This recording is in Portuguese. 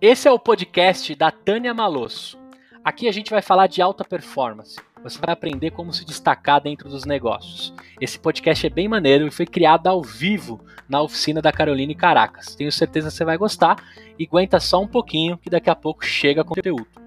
Esse é o podcast da Tânia Malosso. Aqui a gente vai falar de alta performance. Você vai aprender como se destacar dentro dos negócios. Esse podcast é bem maneiro e foi criado ao vivo na oficina da Caroline Caracas. Tenho certeza que você vai gostar e aguenta só um pouquinho que daqui a pouco chega conteúdo.